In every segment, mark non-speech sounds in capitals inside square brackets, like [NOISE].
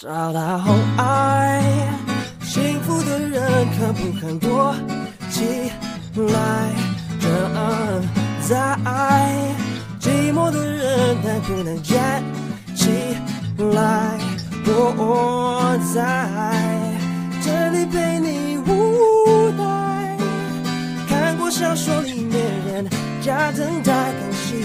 找到后爱，幸福的人肯不肯躲起来？等在寂寞的人能不能站起来？我在这里陪你无奈。看过小说里面人家等待更喜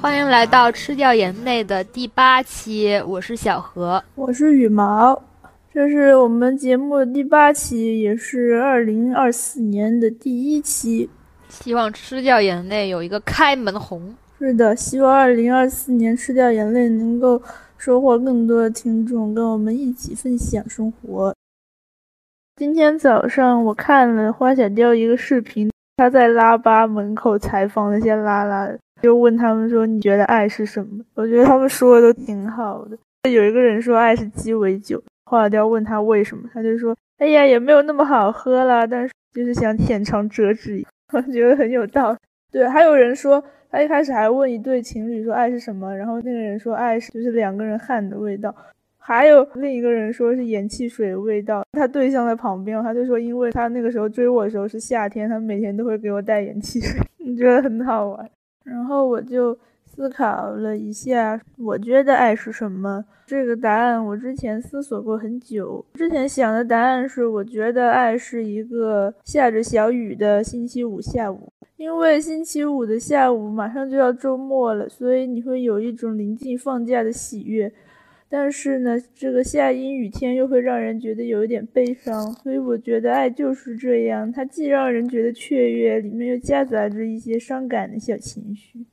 欢迎来到吃掉眼泪的第八期，我是小何，我是羽毛，这是我们节目的第八期，也是二零二四年的第一期。希望吃掉眼泪有一个开门红。是的，希望二零二四年吃掉眼泪能够收获更多的听众，跟我们一起分享生活。今天早上我看了花小雕一个视频，他在拉巴门口采访那些拉拉，就问他们说：“你觉得爱是什么？”我觉得他们说的都挺好的。有一个人说爱是鸡尾酒，花小雕问他为什么，他就说：“哎呀，也没有那么好喝了，但是就是想浅尝辄止。[LAUGHS] ”我觉得很有道理。对，还有人说。他一开始还问一对情侣说爱是什么，然后那个人说爱是就是两个人汗的味道，还有另一个人说是盐汽水味道。他对象在旁边，他就说因为他那个时候追我的时候是夏天，他每天都会给我带盐汽水，[LAUGHS] 你觉得很好玩。然后我就思考了一下，我觉得爱是什么？这个答案我之前思索过很久，之前想的答案是我觉得爱是一个下着小雨的星期五下午。因为星期五的下午马上就要周末了，所以你会有一种临近放假的喜悦。但是呢，这个下阴雨天又会让人觉得有一点悲伤。所以我觉得爱就是这样，它既让人觉得雀跃，里面又夹杂着一些伤感的小情绪。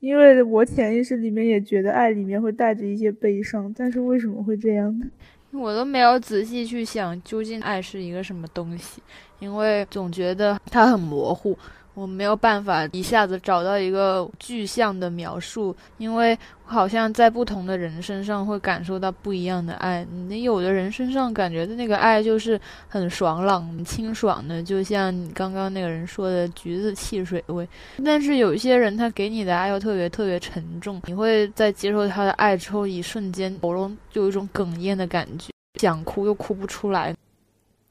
因为我潜意识里面也觉得爱里面会带着一些悲伤，但是为什么会这样呢？我都没有仔细去想究竟爱是一个什么东西，因为总觉得它很模糊。我没有办法一下子找到一个具象的描述，因为好像在不同的人身上会感受到不一样的爱。你有的人身上感觉的那个爱就是很爽朗、清爽的，就像你刚刚那个人说的橘子汽水味。但是有一些人他给你的爱又特别特别沉重，你会在接受他的爱之后，一瞬间喉咙就有一种哽咽的感觉，想哭又哭不出来。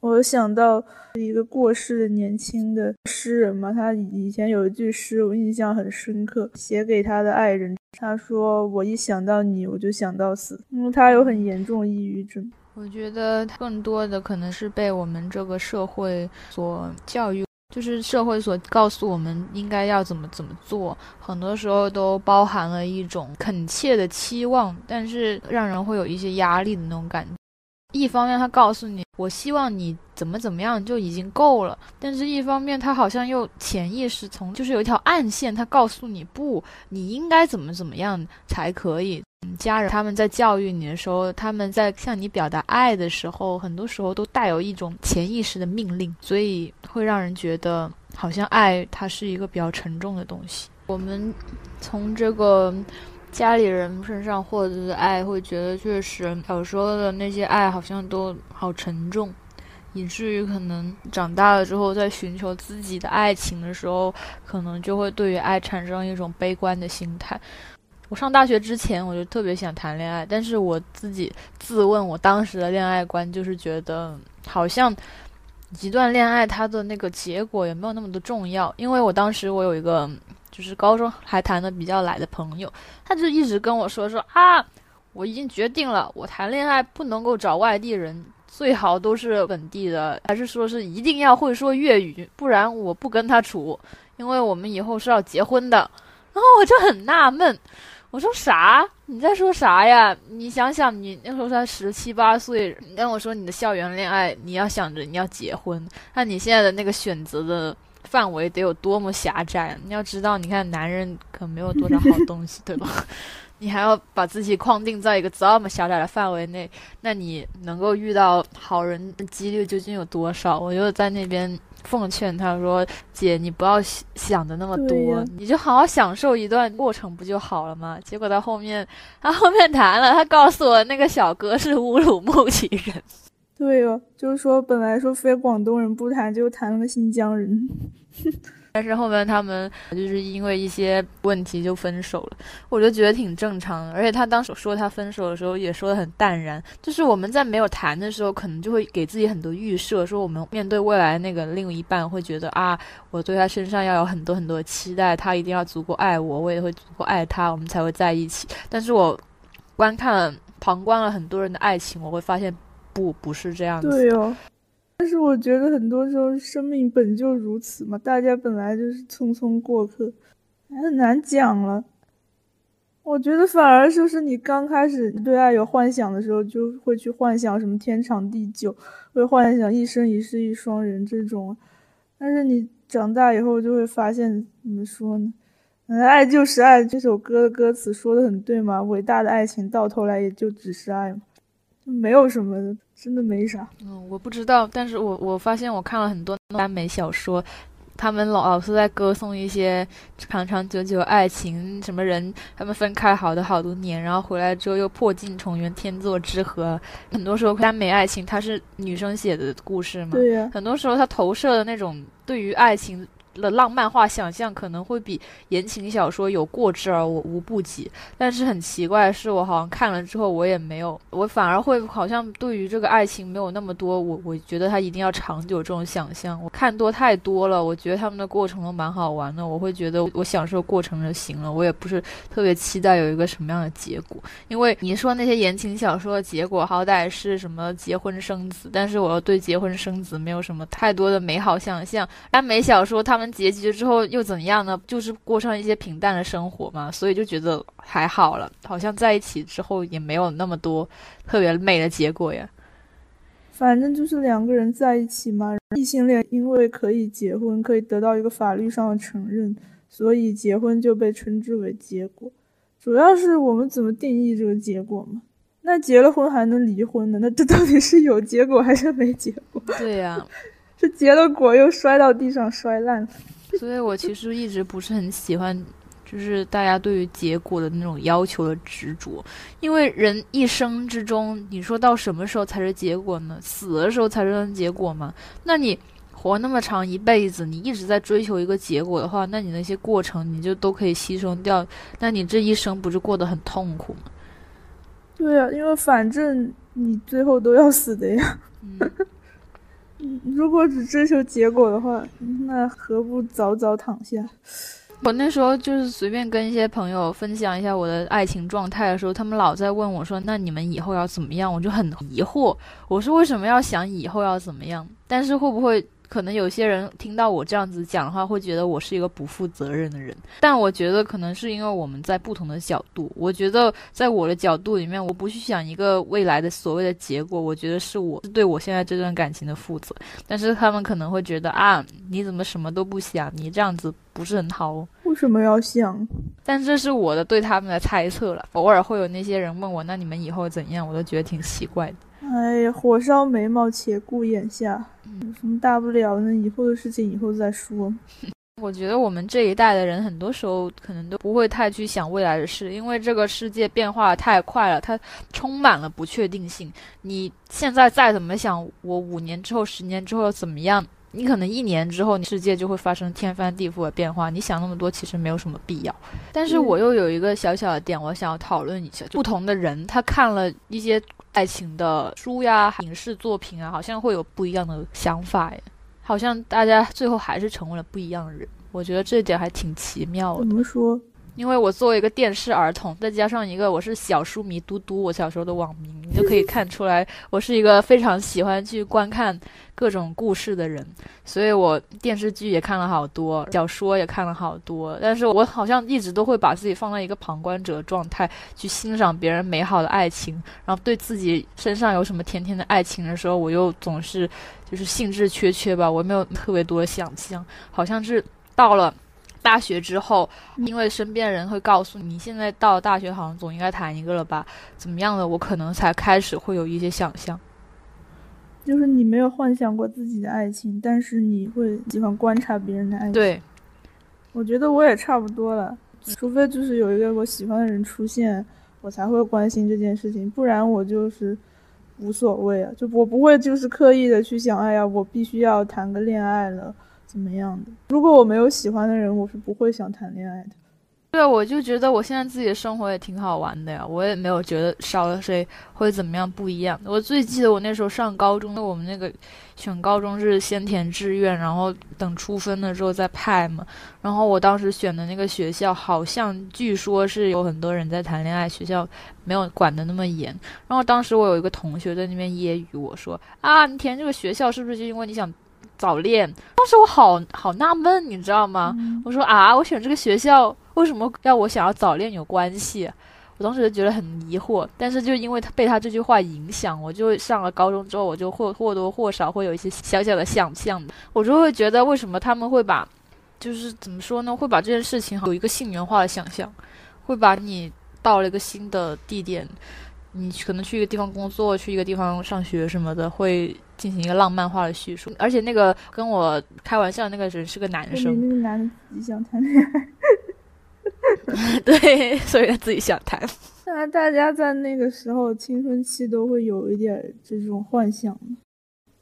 我想到一个过世的年轻的诗人嘛，他以前有一句诗我印象很深刻，写给他的爱人。他说：“我一想到你，我就想到死。”因为他有很严重抑郁症。我觉得更多的可能是被我们这个社会所教育，就是社会所告诉我们应该要怎么怎么做，很多时候都包含了一种恳切的期望，但是让人会有一些压力的那种感觉。一方面，他告诉你，我希望你怎么怎么样就已经够了；但是一方面，他好像又潜意识从就是有一条暗线，他告诉你不，你应该怎么怎么样才可以。家人他们在教育你的时候，他们在向你表达爱的时候，很多时候都带有一种潜意识的命令，所以会让人觉得好像爱它是一个比较沉重的东西。我们从这个。家里人身上获得的爱，会觉得确实小时候的那些爱好像都好沉重，以至于可能长大了之后，在寻求自己的爱情的时候，可能就会对于爱产生一种悲观的心态。我上大学之前，我就特别想谈恋爱，但是我自己自问，我当时的恋爱观就是觉得，好像一段恋爱它的那个结果也没有那么的重要，因为我当时我有一个。就是高中还谈的比较来的朋友，他就一直跟我说说啊，我已经决定了，我谈恋爱不能够找外地人，最好都是本地的，还是说是一定要会说粤语，不然我不跟他处，因为我们以后是要结婚的。然后我就很纳闷，我说啥？你在说啥呀？你想想，你那时候才十七八岁，你跟我说你的校园恋爱，你要想着你要结婚，那你现在的那个选择的。范围得有多么狭窄？你要知道，你看男人可没有多少好东西，对吧？[LAUGHS] 你还要把自己框定在一个这么狭窄的范围内，那你能够遇到好人的几率究竟有多少？我就在那边奉劝他说：“姐，你不要想的那么多，你就好好享受一段过程不就好了吗？”结果到后面，他后面谈了，他告诉我那个小哥是乌鲁木齐人。对哦，就是说本来说非广东人不谈，就谈了个新疆人。[LAUGHS] 但是后面他们就是因为一些问题就分手了，我就觉得挺正常的。而且他当时说他分手的时候也说的很淡然，就是我们在没有谈的时候，可能就会给自己很多预设，说我们面对未来那个另一半会觉得啊，我对他身上要有很多很多期待，他一定要足够爱我，我也会足够爱他，我们才会在一起。但是我观看旁观了很多人的爱情，我会发现不不是这样子。对哦。但是我觉得很多时候生命本就如此嘛，大家本来就是匆匆过客，很难讲了。我觉得反而就是你刚开始对爱有幻想的时候，就会去幻想什么天长地久，会幻想一生一世一双人这种。但是你长大以后就会发现，怎么说呢？爱就是爱，这首歌的歌词说的很对嘛，伟大的爱情到头来也就只是爱嘛。没有什么，真的没啥。嗯，我不知道，但是我我发现我看了很多耽美小说，他们老老是在歌颂一些长长久久爱情，什么人他们分开好的好多年，然后回来之后又破镜重圆，天作之合。很多时候耽美爱情它是女生写的故事嘛，对呀。很多时候他投射的那种对于爱情。的浪漫化想象可能会比言情小说有过之而无无不及，但是很奇怪的是，我好像看了之后，我也没有，我反而会好像对于这个爱情没有那么多，我我觉得它一定要长久这种想象。我看多太多了，我觉得他们的过程都蛮好玩的，我会觉得我享受过程就行了，我也不是特别期待有一个什么样的结果。因为你说那些言情小说的结果好歹是什么结婚生子，但是我又对结婚生子没有什么太多的美好想象。耽美小说他们。结局之后又怎样呢？就是过上一些平淡的生活嘛，所以就觉得还好了。好像在一起之后也没有那么多特别美的结果呀。反正就是两个人在一起嘛，异性恋因为可以结婚，可以得到一个法律上的承认，所以结婚就被称之为结果。主要是我们怎么定义这个结果嘛？那结了婚还能离婚呢，那这到底是有结果还是没结果？对呀。这结了果又摔到地上摔烂，[LAUGHS] 所以我其实一直不是很喜欢，就是大家对于结果的那种要求的执着，因为人一生之中，你说到什么时候才是结果呢？死的时候才是结果吗？那你活那么长一辈子，你一直在追求一个结果的话，那你那些过程你就都可以牺牲掉，那你这一生不是过得很痛苦吗？对呀，因为反正你最后都要死的呀。[LAUGHS] 嗯。如果只追求结果的话，那何不早早躺下？我那时候就是随便跟一些朋友分享一下我的爱情状态的时候，他们老在问我说：“那你们以后要怎么样？”我就很疑惑，我说：“为什么要想以后要怎么样？但是会不会？”可能有些人听到我这样子讲的话，会觉得我是一个不负责任的人。但我觉得可能是因为我们在不同的角度。我觉得在我的角度里面，我不去想一个未来的所谓的结果，我觉得是我是对我现在这段感情的负责。但是他们可能会觉得啊，你怎么什么都不想？你这样子不是很好。为什么要想？[LAUGHS] 但这是我的对他们的猜测了。偶尔会有那些人问我，那你们以后怎样？我都觉得挺奇怪的。哎呀，火烧眉毛，且顾眼下，有什么大不了呢？以后的事情以后再说。[LAUGHS] 我觉得我们这一代的人，很多时候可能都不会太去想未来的事，因为这个世界变化太快了，它充满了不确定性。你现在再怎么想，我五年之后、十年之后怎么样？你可能一年之后，世界就会发生天翻地覆的变化。你想那么多，其实没有什么必要。但是我又有一个小小的点，我想要讨论一下：不同的人，他看了一些爱情的书呀、影视作品啊，好像会有不一样的想法。耶。好像大家最后还是成为了不一样的人。我觉得这点还挺奇妙的。怎么说？因为我作为一个电视儿童，再加上一个我是小书迷嘟嘟，我小时候的网名，你就可以看出来，我是一个非常喜欢去观看各种故事的人。所以我电视剧也看了好多，小说也看了好多。但是我好像一直都会把自己放在一个旁观者状态，去欣赏别人美好的爱情，然后对自己身上有什么甜甜的爱情的时候，我又总是就是兴致缺缺吧，我没有特别多的想象，好像是到了。大学之后，因为身边人会告诉你，现在到了大学好像总应该谈一个了吧？怎么样的？我可能才开始会有一些想象。就是你没有幻想过自己的爱情，但是你会喜欢观察别人的爱情。对，我觉得我也差不多了，除非就是有一个我喜欢的人出现，我才会关心这件事情，不然我就是无所谓啊，就我不会就是刻意的去想，哎呀，我必须要谈个恋爱了，怎么样的？如果我没有喜欢的人，我是不会想谈恋爱的。对，我就觉得我现在自己的生活也挺好玩的呀，我也没有觉得少了谁会怎么样不一样。我最记得我那时候上高中，我们那个选高中是先填志愿，然后等出分了之后再派嘛。然后我当时选的那个学校，好像据说是有很多人在谈恋爱，学校没有管得那么严。然后当时我有一个同学在那边揶揄我说：“啊，你填这个学校是不是就因为你想早恋？”当时我好好纳闷，你知道吗？我说：“啊，我选这个学校。”为什么要我想要早恋有关系？我当时就觉得很疑惑，但是就因为他被他这句话影响，我就上了高中之后，我就或或多或少会有一些小小的想象，我就会觉得为什么他们会把，就是怎么说呢？会把这件事情有一个性缘化的想象，会把你到了一个新的地点，你可能去一个地方工作，去一个地方上学什么的，会进行一个浪漫化的叙述。而且那个跟我开玩笑的那个人是个男生，那个男的自己想谈恋爱。[LAUGHS] 对，[LAUGHS] 所以他自己想谈。看来大家在那个时候青春期都会有一点这种幻想。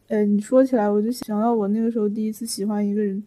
哎，你说起来，我就想到我那个时候第一次喜欢一个人，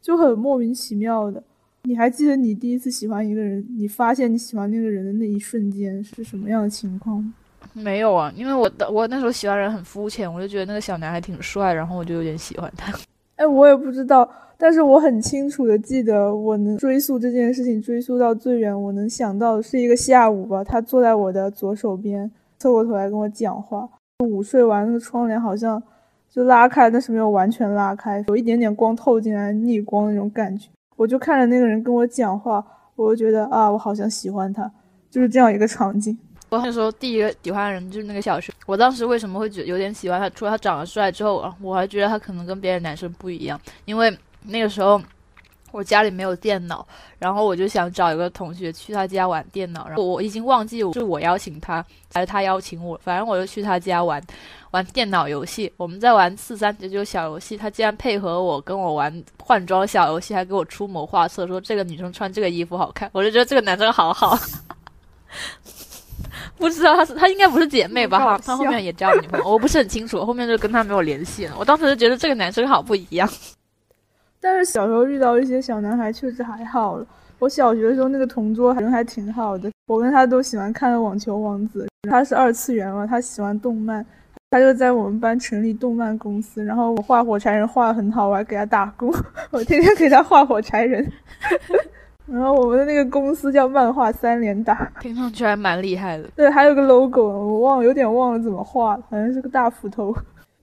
就很莫名其妙的。你还记得你第一次喜欢一个人，你发现你喜欢那个人的那一瞬间是什么样的情况吗？没有啊，因为我的我那时候喜欢人很肤浅，我就觉得那个小男孩挺帅，然后我就有点喜欢他。[LAUGHS] 哎，我也不知道。但是我很清楚的记得，我能追溯这件事情，追溯到最远，我能想到的是一个下午吧，他坐在我的左手边，侧过头来跟我讲话。午睡完，那个窗帘好像就拉开，但是没有完全拉开，有一点点光透进来，逆光那种感觉。我就看着那个人跟我讲话，我就觉得啊，我好像喜欢他，就是这样一个场景。我那时候第一个喜欢的人就是那个小学，我当时为什么会觉有点喜欢他？除了他长得帅之后啊，我还觉得他可能跟别的男生不一样，因为。那个时候，我家里没有电脑，然后我就想找一个同学去他家玩电脑。然后我已经忘记是我邀请他还是他邀请我，反正我就去他家玩玩电脑游戏。我们在玩四三九九小游戏，他竟然配合我跟我玩换装小游戏，还给我出谋划策，说这个女生穿这个衣服好看。我就觉得这个男生好好。[LAUGHS] 不知道他是他应该不是姐妹吧？他他后面也交女朋友，我不是很清楚。后面就跟他没有联系了。我当时就觉得这个男生好不一样。但是小时候遇到一些小男孩确实还好了。我小学的时候那个同桌人还挺好的，我跟他都喜欢看《网球王子》，他是二次元嘛，他喜欢动漫，他就在我们班成立动漫公司，然后我画火柴人画的很好，我还给他打工，我天天给他画火柴人。[LAUGHS] 然后我们的那个公司叫漫画三连打，听上去还蛮厉害的。对，还有个 logo，我忘了，有点忘了怎么画，好像是个大斧头。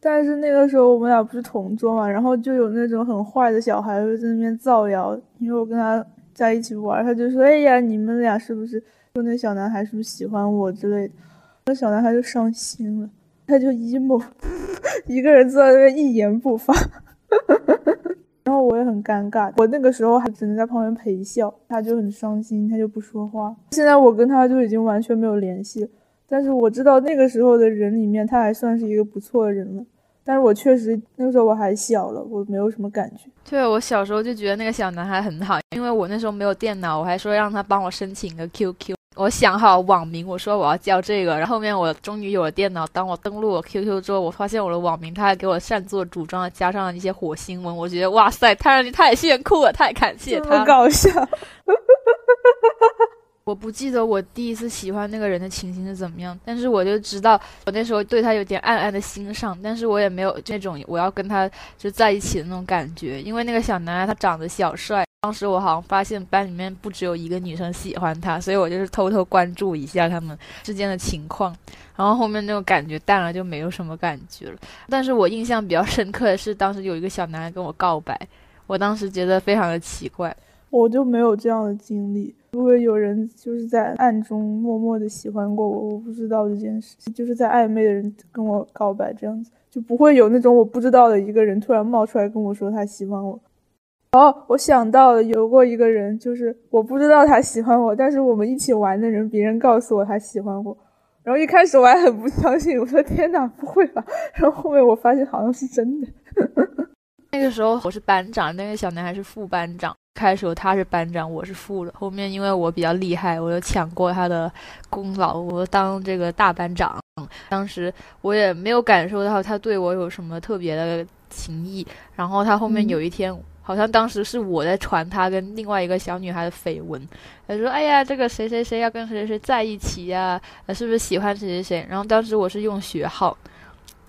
但是那个时候我们俩不是同桌嘛，然后就有那种很坏的小孩在那边造谣，因为我跟他在一起玩，他就说：“哎呀，你们俩是不是说那小男孩是不是喜欢我之类的？”那小男孩就伤心了，他就 emo，[LAUGHS] 一个人坐在那边一言不发，[LAUGHS] 然后我也很尴尬，我那个时候还只能在旁边陪笑，他就很伤心，他就不说话。现在我跟他就已经完全没有联系了。但是我知道那个时候的人里面，他还算是一个不错的人了。但是我确实那个时候我还小了，我没有什么感觉。对，我小时候就觉得那个小男孩很好，因为我那时候没有电脑，我还说让他帮我申请个 QQ。我想好网名，我说我要叫这个。然后后面我终于有了电脑，当我登录我 QQ 之后，我发现我的网名，他还给我擅作主张的加上了一些火星文。我觉得哇塞，他让你太炫酷了，太感谢他，搞笑。[LAUGHS] 我不记得我第一次喜欢那个人的情形是怎么样，但是我就知道我那时候对他有点暗暗的欣赏，但是我也没有那种我要跟他就在一起的那种感觉，因为那个小男孩他长得小帅，当时我好像发现班里面不只有一个女生喜欢他，所以我就是偷偷关注一下他们之间的情况，然后后面那种感觉淡了，就没有什么感觉了。但是我印象比较深刻的是，当时有一个小男孩跟我告白，我当时觉得非常的奇怪。我就没有这样的经历，如果有人就是在暗中默默的喜欢过我，我不知道这件事，就是在暧昧的人跟我告白这样子，就不会有那种我不知道的一个人突然冒出来跟我说他喜欢我。哦，我想到了，有过一个人，就是我不知道他喜欢我，但是我们一起玩的人，别人告诉我他喜欢我，然后一开始我还很不相信，我说天哪，不会吧？[LAUGHS] 然后后面我发现好像是真的。[LAUGHS] 那个时候我是班长，那个小男孩是副班长。开始他是班长，我是副的。后面因为我比较厉害，我就抢过他的功劳，我当这个大班长。当时我也没有感受到他对我有什么特别的情谊。然后他后面有一天，好像当时是我在传他跟另外一个小女孩的绯闻，他说：“哎呀，这个谁谁谁要跟谁谁谁在一起呀？是不是喜欢谁谁谁？”然后当时我是用学号。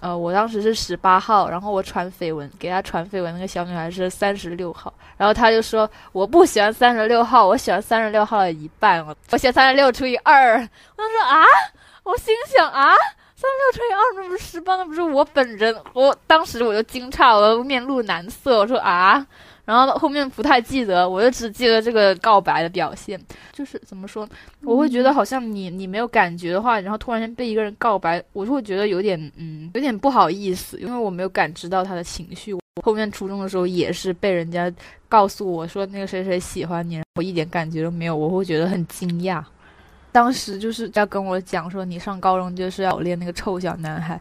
呃，我当时是十八号，然后我传绯闻给他传绯闻那个小女孩是三十六号，然后他就说我不喜欢三十六号，我喜欢三十六号的一半，我我写三十六除以二，他说啊，我心想啊，三十六除以二那不是十八，那不是我本人，我当时我就惊诧，我面露难色，我说啊。然后后面不太记得，我就只记得这个告白的表现，就是怎么说，我会觉得好像你你没有感觉的话，然后突然间被一个人告白，我就会觉得有点嗯有点不好意思，因为我没有感知到他的情绪。我后面初中的时候也是被人家告诉我说那个谁谁喜欢你，我一点感觉都没有，我会觉得很惊讶。当时就是要跟我讲说你上高中就是要练那个臭小男孩。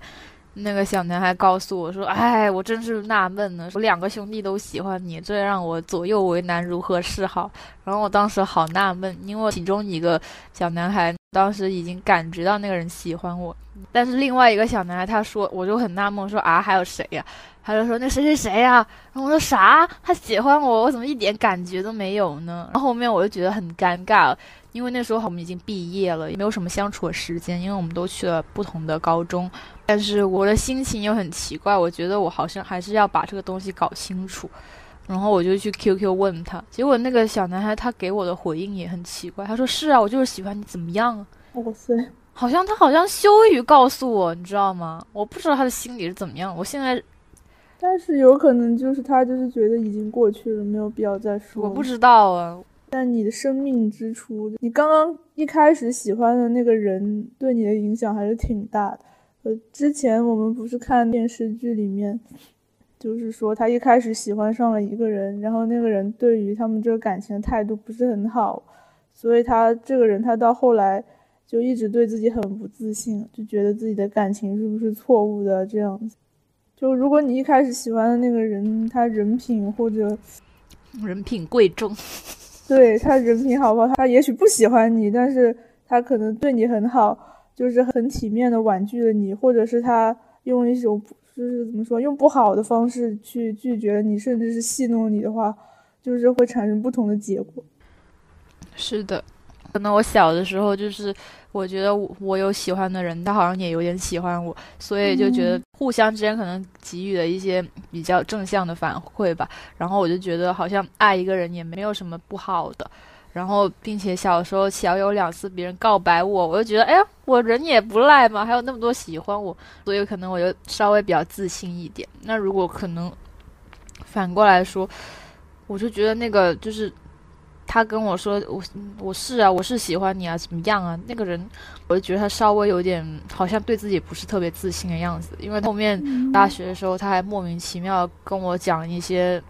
那个小男孩告诉我说：“哎，我真是纳闷呢，我两个兄弟都喜欢你，这让我左右为难，如何是好？”然后我当时好纳闷，因为其中一个小男孩当时已经感觉到那个人喜欢我，但是另外一个小男孩他说，我就很纳闷，说：“啊，还有谁呀？”他就说：“那谁谁谁呀？”然后我说：“啥？他喜欢我？我怎么一点感觉都没有呢？”然后后面我就觉得很尴尬。因为那时候我们已经毕业了，也没有什么相处的时间，因为我们都去了不同的高中。但是我的心情又很奇怪，我觉得我好像还是要把这个东西搞清楚。然后我就去 QQ 问他，结果那个小男孩他给我的回应也很奇怪，他说：“是啊，我就是喜欢你，怎么样啊？”哇塞，好像他好像羞于告诉我，你知道吗？我不知道他的心里是怎么样。我现在，但是有可能就是他就是觉得已经过去了，没有必要再说。我不知道啊。在你的生命之初，你刚刚一开始喜欢的那个人对你的影响还是挺大的。呃，之前我们不是看电视剧里面，就是说他一开始喜欢上了一个人，然后那个人对于他们这个感情的态度不是很好，所以他这个人他到后来就一直对自己很不自信，就觉得自己的感情是不是错误的这样子。就如果你一开始喜欢的那个人，他人品或者人品贵重。对他人品好不好？他也许不喜欢你，但是他可能对你很好，就是很体面的婉拒了你，或者是他用一种就是怎么说，用不好的方式去拒绝你，甚至是戏弄你的话，就是会产生不同的结果。是的。可能我小的时候就是，我觉得我我有喜欢的人，他好像也有点喜欢我，所以就觉得互相之间可能给予了一些比较正向的反馈吧。然后我就觉得好像爱一个人也没有什么不好的。然后并且小时候小有两次别人告白我，我就觉得哎呀，我人也不赖嘛，还有那么多喜欢我，所以可能我就稍微比较自信一点。那如果可能反过来说，我就觉得那个就是。他跟我说：“我我是啊，我是喜欢你啊，怎么样啊？”那个人，我就觉得他稍微有点好像对自己不是特别自信的样子。因为后面大学的时候，他还莫名其妙跟我讲一些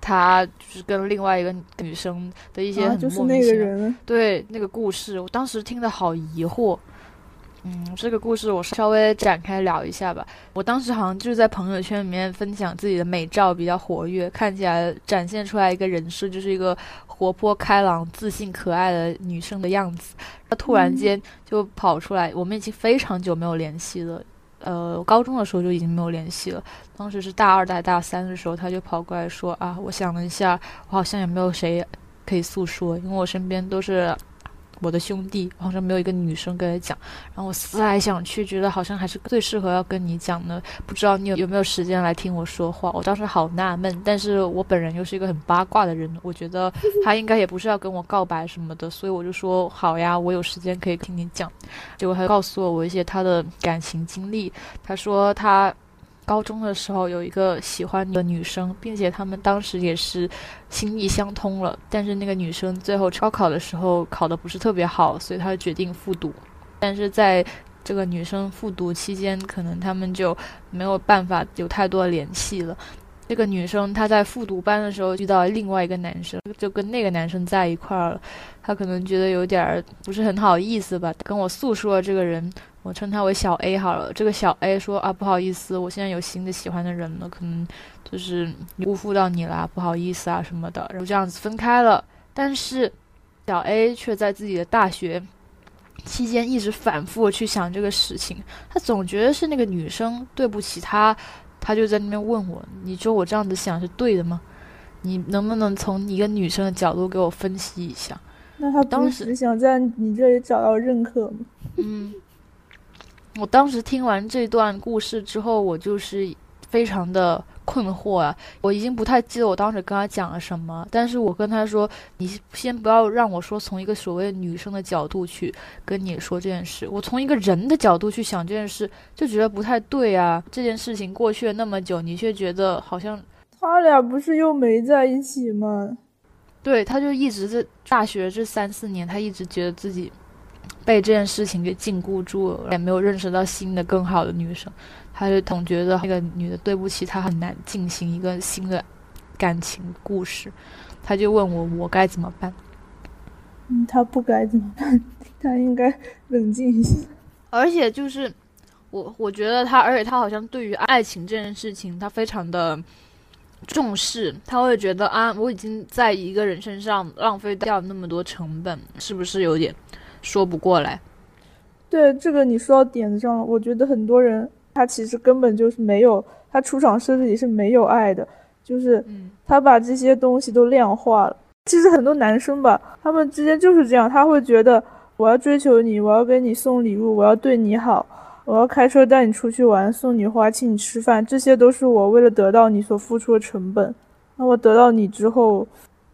他就是跟另外一个女生的一些很莫名其妙对那个故事，我当时听的好疑惑。嗯，这个故事我稍微展开聊一下吧。我当时好像就是在朋友圈里面分享自己的美照，比较活跃，看起来展现出来一个人设，就是一个活泼开朗、自信、可爱的女生的样子。她突然间就跑出来，我们已经非常久没有联系了。呃，高中的时候就已经没有联系了。当时是大二、大大三的时候，她就跑过来说啊，我想了一下，我好像也没有谁可以诉说，因为我身边都是。我的兄弟好像没有一个女生跟他讲，然后我思来想去，觉得好像还是最适合要跟你讲呢。不知道你有有没有时间来听我说话？我当时好纳闷，但是我本人又是一个很八卦的人，我觉得 [LAUGHS] 他应该也不是要跟我告白什么的，所以我就说好呀，我有时间可以听你讲。结果他告诉我我一些他的感情经历，他说他。高中的时候有一个喜欢的女生，并且他们当时也是心意相通了。但是那个女生最后高考的时候考的不是特别好，所以她决定复读。但是在这个女生复读期间，可能他们就没有办法有太多联系了。这个女生她在复读班的时候遇到另外一个男生，就跟那个男生在一块儿了。她可能觉得有点不是很好意思吧，跟我诉说这个人，我称他为小 A 好了。这个小 A 说啊，不好意思，我现在有新的喜欢的人了，可能就是辜负到你啦，不好意思啊什么的，然后这样子分开了。但是小 A 却在自己的大学期间一直反复去想这个事情，他总觉得是那个女生对不起他。他就在那边问我：“你说我这样子想是对的吗？你能不能从一个女生的角度给我分析一下？”那他当时想在你这里找到认可吗？嗯，我当时听完这段故事之后，我就是非常的。困惑啊！我已经不太记得我当时跟他讲了什么，但是我跟他说：“你先不要让我说从一个所谓女生的角度去跟你说这件事，我从一个人的角度去想这件事，就觉得不太对啊。这件事情过去了那么久，你却觉得好像他俩不是又没在一起吗？对，他就一直在大学这三四年，他一直觉得自己被这件事情给禁锢住了，也没有认识到新的更好的女生。”他就总觉得那个女的对不起他，很难进行一个新的感情故事。他就问我，我该怎么办？嗯，他不该怎么办？他应该冷静一下。而且就是我，我觉得他，而且他好像对于爱情这件事情，他非常的重视。他会觉得啊，我已经在一个人身上浪费掉那么多成本，是不是有点说不过来？对，这个你说到点子上了。我觉得很多人。他其实根本就是没有，他出场设置里是没有爱的，就是他把这些东西都量化了。其实很多男生吧，他们之间就是这样，他会觉得我要追求你，我要给你送礼物，我要对你好，我要开车带你出去玩，送你花，请你吃饭，这些都是我为了得到你所付出的成本。那我得到你之后。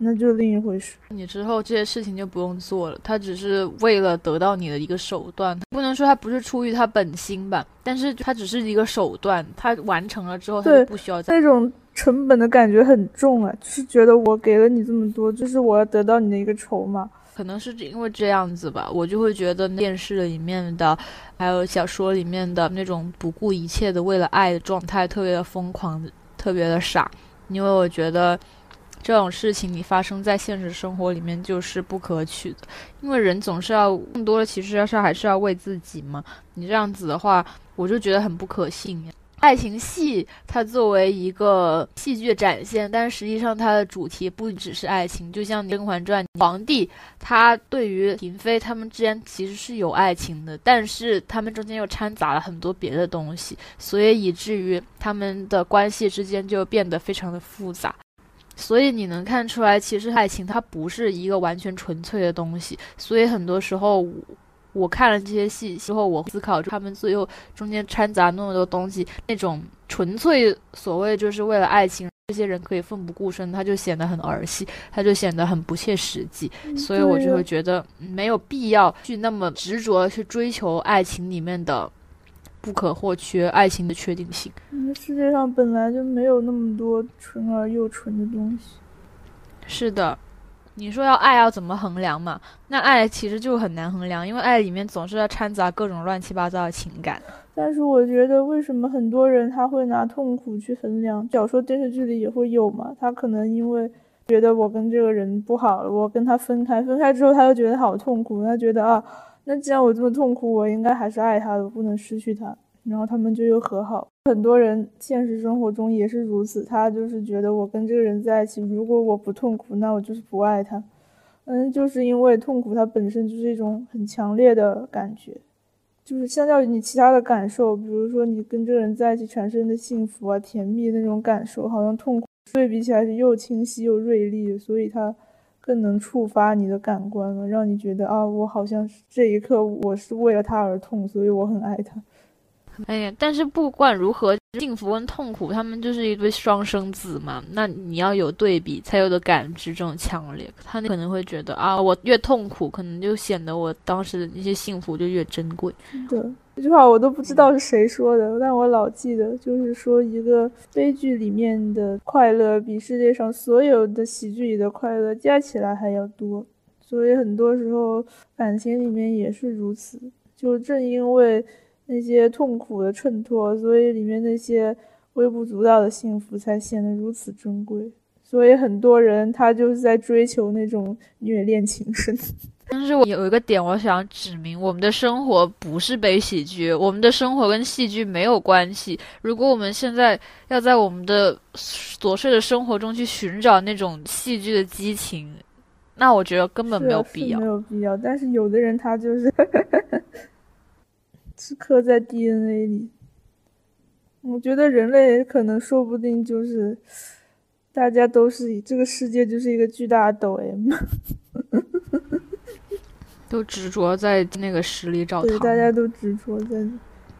那就是另一回事。你之后这些事情就不用做了，他只是为了得到你的一个手段，不能说他不是出于他本心吧，但是他只是一个手段，他完成了之后他就不需要再。那种成本的感觉很重啊，就是觉得我给了你这么多，就是我要得到你的一个筹码。可能是因为这样子吧，我就会觉得电视里面的，还有小说里面的那种不顾一切的为了爱的状态，特别的疯狂，特别的傻，因为我觉得。这种事情你发生在现实生活里面就是不可取的，因为人总是要更多的，其实要是还是要为自己嘛。你这样子的话，我就觉得很不可信。爱情戏它作为一个戏剧展现，但实际上它的主题不只是爱情。就像《甄嬛传》，皇帝他对于嫔妃他们之间其实是有爱情的，但是他们中间又掺杂了很多别的东西，所以以至于他们的关系之间就变得非常的复杂。所以你能看出来，其实爱情它不是一个完全纯粹的东西。所以很多时候，我看了这些戏之后，我思考他们最后中间掺杂那么多东西，那种纯粹所谓就是为了爱情，这些人可以奋不顾身，他就显得很儿戏，他就显得很不切实际。所以我就会觉得没有必要去那么执着的去追求爱情里面的。不可或缺爱情的确定性。嗯，世界上本来就没有那么多纯而又纯的东西。是的，你说要爱要怎么衡量嘛？那爱其实就很难衡量，因为爱里面总是要掺杂各种乱七八糟的情感。但是我觉得，为什么很多人他会拿痛苦去衡量？小说、电视剧里也会有嘛？他可能因为觉得我跟这个人不好，我跟他分开，分开之后他又觉得好痛苦，他觉得啊。那既然我这么痛苦，我应该还是爱他的，不能失去他。然后他们就又和好。很多人现实生活中也是如此，他就是觉得我跟这个人在一起，如果我不痛苦，那我就是不爱他。嗯，就是因为痛苦它本身就是一种很强烈的感觉，就是相较于你其他的感受，比如说你跟这个人在一起产生的幸福啊、甜蜜那种感受，好像痛苦对比起来是又清晰又锐利，所以它。更能触发你的感官了，让你觉得啊，我好像这一刻我是为了他而痛，所以我很爱他。哎呀，但是不管如何，幸福跟痛苦，他们就是一对双生子嘛。那你要有对比，才有的感知这种强烈。他可能会觉得啊，我越痛苦，可能就显得我当时的那些幸福就越珍贵。对。这句话我都不知道是谁说的，但我老记得，就是说一个悲剧里面的快乐比世界上所有的喜剧里的快乐加起来还要多，所以很多时候感情里面也是如此。就正因为那些痛苦的衬托，所以里面那些微不足道的幸福才显得如此珍贵。所以很多人他就是在追求那种虐恋情深。[LAUGHS] 但是我有一个点，我想指明，我们的生活不是悲喜剧，我们的生活跟戏剧没有关系。如果我们现在要在我们的琐碎的生活中去寻找那种戏剧的激情，那我觉得根本没有必要。没有必要。但是有的人他就是 [LAUGHS] 是刻在 DNA 里。我觉得人类可能说不定就是大家都是这个世界就是一个巨大的抖 M。[LAUGHS] 都执着在那个屎里找糖，对，大家都执着在。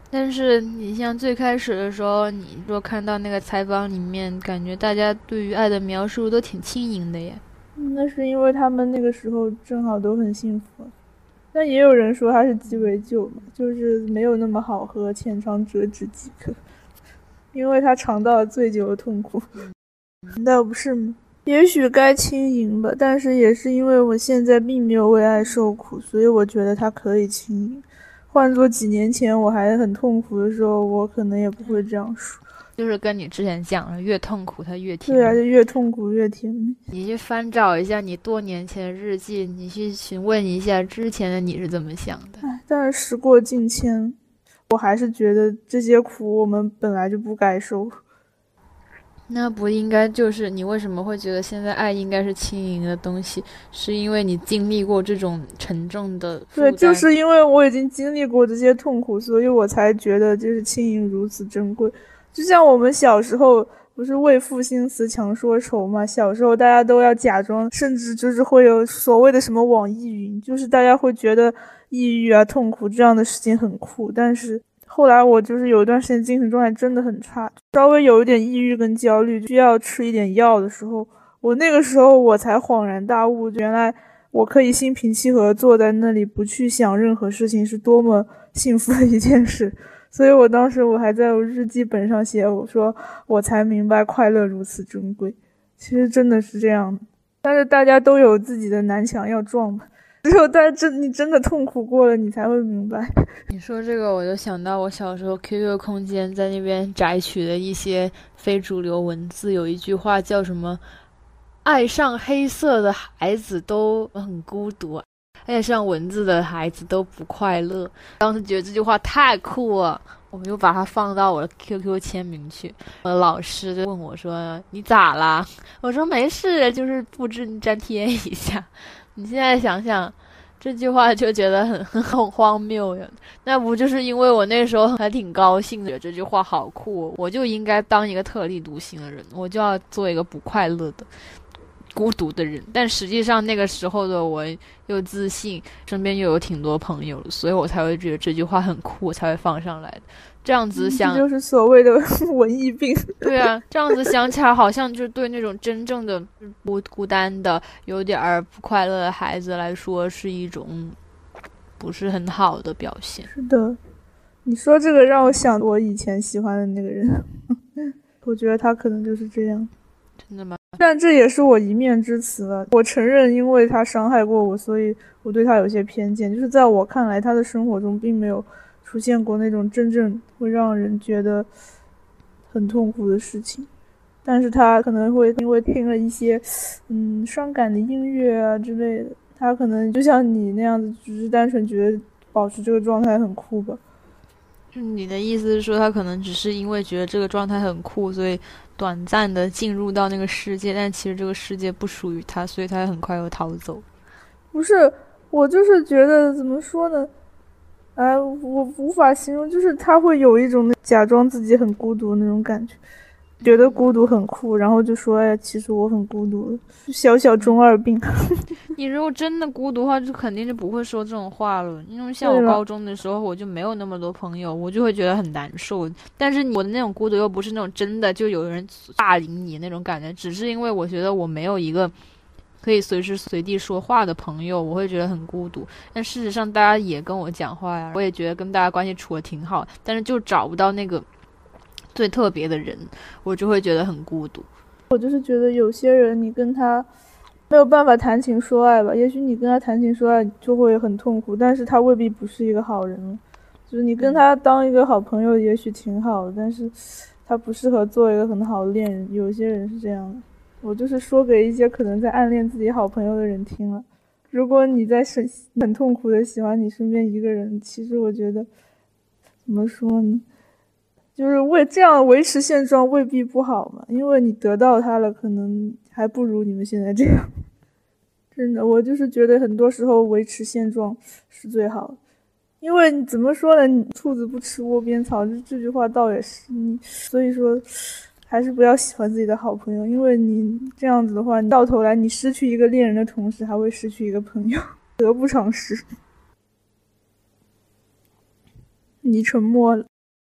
但是你像最开始的时候，你若看到那个采访里面，感觉大家对于爱的描述都挺轻盈的耶。那是因为他们那个时候正好都很幸福。但也有人说他是鸡尾酒嘛，就是没有那么好喝，浅尝辄止即可。因为他尝到了醉酒的痛苦，难道不是吗？也许该轻盈吧，但是也是因为我现在并没有为爱受苦，所以我觉得它可以轻盈。换做几年前我还很痛苦的时候，我可能也不会这样说。就是跟你之前讲的，越痛苦它越甜。对啊，就越痛苦越甜。你去翻找一下你多年前的日记，你去询问一下之前的你是怎么想的。唉但是时过境迁，我还是觉得这些苦我们本来就不该受。那不应该就是你为什么会觉得现在爱应该是轻盈的东西？是因为你经历过这种沉重的？对，就是因为我已经经历过这些痛苦，所以我才觉得就是轻盈如此珍贵。就像我们小时候不是为赋新词强说愁嘛？小时候大家都要假装，甚至就是会有所谓的什么网易云，就是大家会觉得抑郁啊、痛苦这样的事情很酷，但是。后来我就是有一段时间精神状态真的很差，稍微有一点抑郁跟焦虑，需要吃一点药的时候，我那个时候我才恍然大悟，原来我可以心平气和坐在那里不去想任何事情，是多么幸福的一件事。所以我当时我还在我日记本上写，我说我才明白快乐如此珍贵。其实真的是这样，但是大家都有自己的南墙要撞嘛。只有在真你真的痛苦过了，你才会明白。你说这个，我就想到我小时候 QQ 空间在那边摘取的一些非主流文字，有一句话叫什么？爱上黑色的孩子都很孤独，爱上文字的孩子都不快乐。当时觉得这句话太酷了，我们就把它放到我的 QQ 签名去。我的老师就问我说：“你咋啦？”我说：“没事，就是复制粘贴一下。[LAUGHS] ”你现在想想，这句话就觉得很 [LAUGHS] 很荒谬呀。那不就是因为我那时候还挺高兴的，这句话好酷，我就应该当一个特立独行的人，我就要做一个不快乐的、孤独的人。但实际上那个时候的我又自信，身边又有挺多朋友，所以我才会觉得这句话很酷，才会放上来的。这样子想，就是所谓的 [LAUGHS] 文艺病。对啊，这样子想起来，好像就对那种真正的孤孤单的、有点儿不快乐的孩子来说，是一种不是很好的表现。是的，你说这个让我想我以前喜欢的那个人，[LAUGHS] 我觉得他可能就是这样。真的吗？[LAUGHS] 但这也是我一面之词了。我承认，因为他伤害过我，所以我对他有些偏见。就是在我看来，他的生活中并没有。出现过那种真正会让人觉得很痛苦的事情，但是他可能会因为听了一些嗯伤感的音乐啊之类的，他可能就像你那样子，只是单纯觉得保持这个状态很酷吧。就你的意思是说，他可能只是因为觉得这个状态很酷，所以短暂的进入到那个世界，但其实这个世界不属于他，所以他很快又逃走。不是，我就是觉得怎么说呢？哎，我无法形容，就是他会有一种假装自己很孤独那种感觉，觉得孤独很酷，然后就说：“哎，其实我很孤独，小小中二病。[LAUGHS] ”你如果真的孤独的话，就肯定就不会说这种话了。因为像我高中的时候，我就没有那么多朋友，我就会觉得很难受。但是我的那种孤独又不是那种真的就有人霸凌你那种感觉，只是因为我觉得我没有一个。可以随时随地说话的朋友，我会觉得很孤独。但事实上，大家也跟我讲话呀，我也觉得跟大家关系处的挺好。但是就找不到那个最特别的人，我就会觉得很孤独。我就是觉得有些人，你跟他没有办法谈情说爱吧？也许你跟他谈情说爱就会很痛苦，但是他未必不是一个好人。就是你跟他当一个好朋友，也许挺好的，但是他不适合做一个很好的恋人。有些人是这样的，我就是说给一些可能在暗恋自己好朋友的人听了。如果你在很很痛苦的喜欢你身边一个人，其实我觉得怎么说呢？就是为这样维持现状未必不好嘛，因为你得到他了，可能还不如你们现在这样。[LAUGHS] 真的，我就是觉得很多时候维持现状是最好，因为怎么说呢？兔子不吃窝边草，这这句话倒也是。你所以说，还是不要喜欢自己的好朋友，因为你这样子的话，你到头来你失去一个恋人的同时，还会失去一个朋友，得不偿失。[LAUGHS] 你沉默了。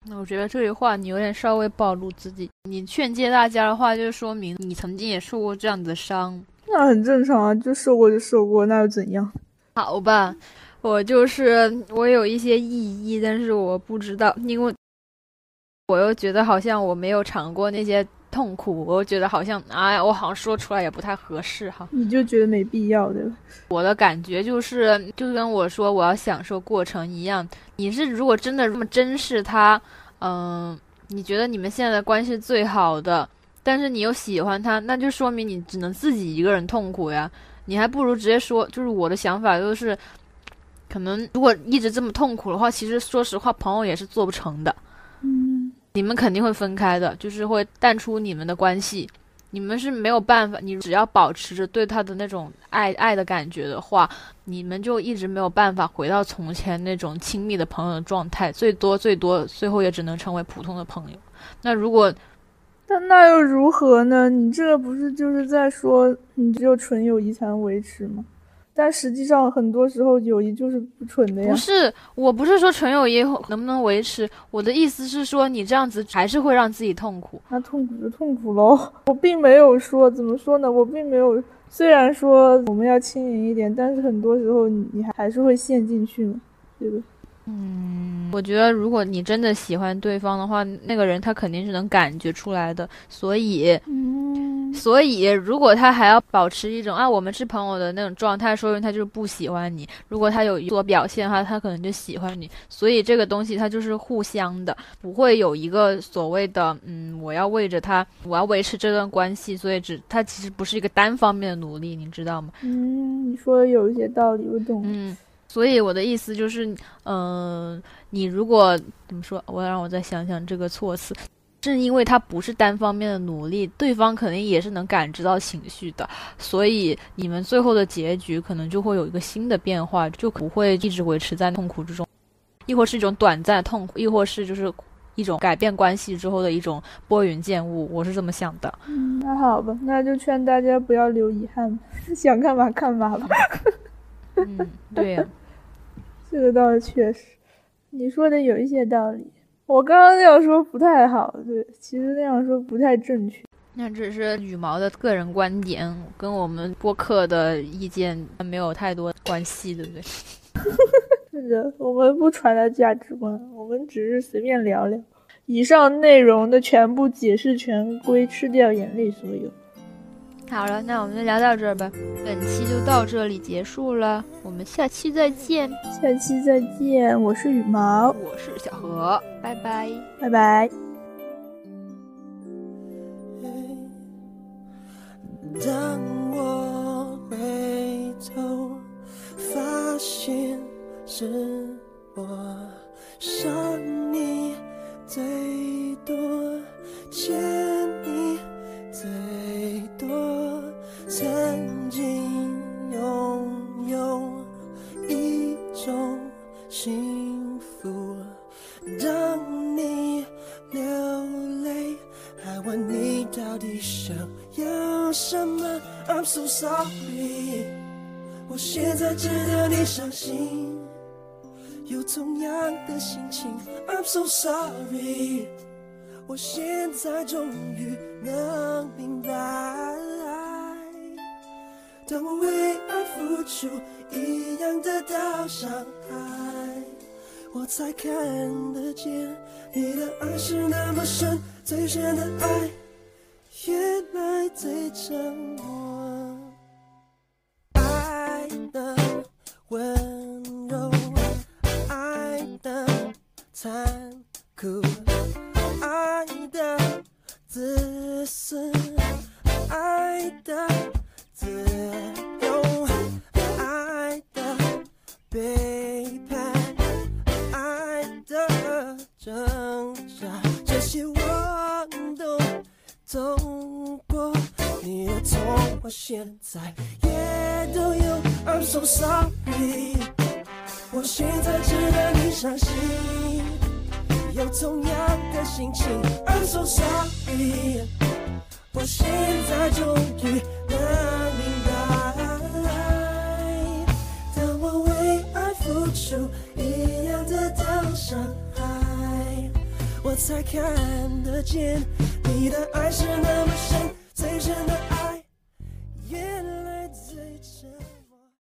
那我觉得这句话你有点稍微暴露自己。你劝诫大家的话，就说明你曾经也受过这样子的伤。那很正常啊，就受过就受过，那又怎样？好吧，我就是我有一些异议，但是我不知道，因为我又觉得好像我没有尝过那些痛苦，我觉得好像哎呀，我好像说出来也不太合适哈。你就觉得没必要对吧？我的感觉就是，就跟我说我要享受过程一样。你是如果真的这么珍视他，嗯，你觉得你们现在的关系最好的？但是你又喜欢他，那就说明你只能自己一个人痛苦呀。你还不如直接说，就是我的想法就是，可能如果一直这么痛苦的话，其实说实话，朋友也是做不成的。你们肯定会分开的，就是会淡出你们的关系。你们是没有办法，你只要保持着对他的那种爱爱的感觉的话，你们就一直没有办法回到从前那种亲密的朋友的状态，最多最多最后也只能成为普通的朋友。那如果。但那又如何呢？你这不是就是在说你只有纯友谊才能维持吗？但实际上很多时候友谊就是不纯的呀。不是，我不是说纯友谊能不能维持，我的意思是说你这样子还是会让自己痛苦。那痛苦就痛苦喽。我并没有说怎么说呢？我并没有，虽然说我们要轻盈一点，但是很多时候你你还还是会陷进去嘛，对吧？嗯，我觉得如果你真的喜欢对方的话，那个人他肯定是能感觉出来的。所以，所以如果他还要保持一种啊我们是朋友的那种状态，说明他就是不喜欢你。如果他有所表现的话，他可能就喜欢你。所以这个东西它就是互相的，不会有一个所谓的嗯，我要为着他，我要维持这段关系，所以只他其实不是一个单方面的努力，你知道吗？嗯，你说的有一些道理，我懂。嗯。所以我的意思就是，嗯，你如果怎么说，我让我再想想这个措辞，正因为他不是单方面的努力，对方肯定也是能感知到情绪的，所以你们最后的结局可能就会有一个新的变化，就不会一直维持在痛苦之中，亦或是一种短暂痛苦，亦或是就是一种改变关系之后的一种拨云见雾，我是这么想的。嗯，那好吧，那就劝大家不要留遗憾，[LAUGHS] 想干嘛干嘛吧。[LAUGHS] 嗯，对呀。这个倒是确实，你说的有一些道理。我刚刚那样说不太好，对，其实那样说不太正确。那只是羽毛的个人观点，跟我们播客的意见没有太多关系，对不对？[LAUGHS] 是的，我们不传达价值观，我们只是随便聊聊。以上内容的全部解释权归吃掉眼泪所有。好了，那我们就聊到这儿吧。本期就到这里结束了，我们下期再见。下期再见，我是羽毛，我是小何，拜拜，拜拜。当我回头，发现是我 sorry，我现在值得你伤心，有同样的心情。I'm so sorry，我现在终于能明白。当我为爱付出一样得到伤害，我才看得见你的爱是那么深，最深的爱，原来最沉 so sorry，